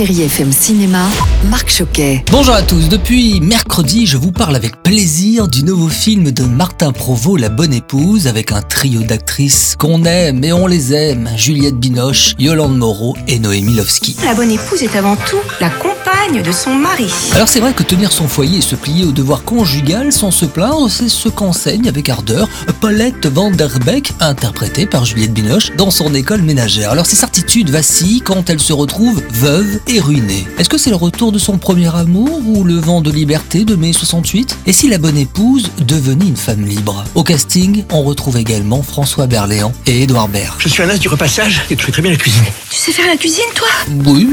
Chérie FM Cinéma, Marc Choquet. Bonjour à tous, depuis mercredi je vous parle avec plaisir du nouveau film de Martin Provost, La Bonne Épouse, avec un trio d'actrices qu'on aime et on les aime, Juliette Binoche, Yolande Moreau et Noémie Lovski. La bonne épouse est avant tout la compagne de son mari. Alors c'est vrai que tenir son foyer et se plier au devoir conjugal sans se plaindre, c'est ce qu'enseigne avec ardeur Paulette Van Der Beek, interprétée par Juliette Binoche, dans son école ménagère. Alors ses certitudes vacillent quand elle se retrouve veuve et ruinée. Est-ce que c'est le retour de son premier amour ou le vent de liberté de mai 68 Et si la bonne épouse devenait une femme libre? Au casting, on retrouve également François Berléand et Édouard Baird. Je suis un as du repassage et tu fais très bien la cuisine. Tu sais faire la cuisine, toi? Oui,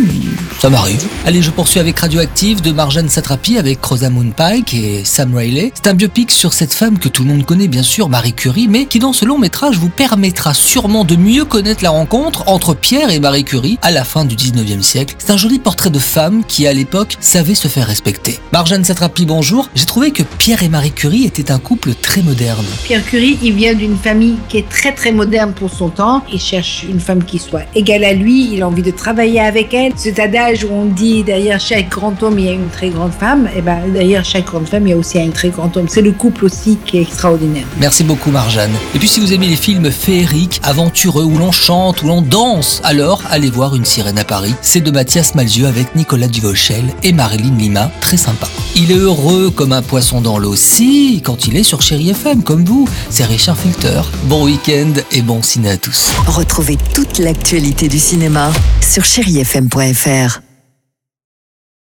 ça m'arrive. Allez, je poursuis avec Radioactive de Marjane Satrapi avec Rosamund Pike et Sam Riley. C'est un biopic sur cette femme que tout le monde connaît bien sûr, Marie Curie, mais qui dans ce long métrage vous permettra sûrement de mieux connaître la rencontre entre Pierre et Marie Curie à la fin du 19e siècle. C'est un joli portrait de femme qui à l'époque savait se faire respecter. Marjane Satrapi, bonjour. J'ai trouvé que Pierre et Marie Curie étaient un couple très moderne. Pierre Curie, il vient d'une famille qui est très très moderne pour son temps. Il cherche une femme qui soit égale à lui. Il a envie de travailler avec elle. Cet adage où on dit derrière chaque grand homme il y a une très grande femme, et ben derrière chaque grande femme il y a aussi un très grand homme. C'est le couple aussi qui est extraordinaire. Merci beaucoup Marjane. Et puis si vous aimez les films féeriques, aventureux, où l'on chante, où l'on danse, alors allez voir Une sirène à Paris. C'est de Mathias Malzieu avec Nicolas Duvauchel et Marilyn Lima, très sympa. Il est heureux comme un poisson dans l'eau, si, quand il est sur Chéri FM, comme vous. C'est Richard Filter. Bon week-end et bon ciné à tous. Retrouvez toute l'actualité du cinéma sur chérifm.fr.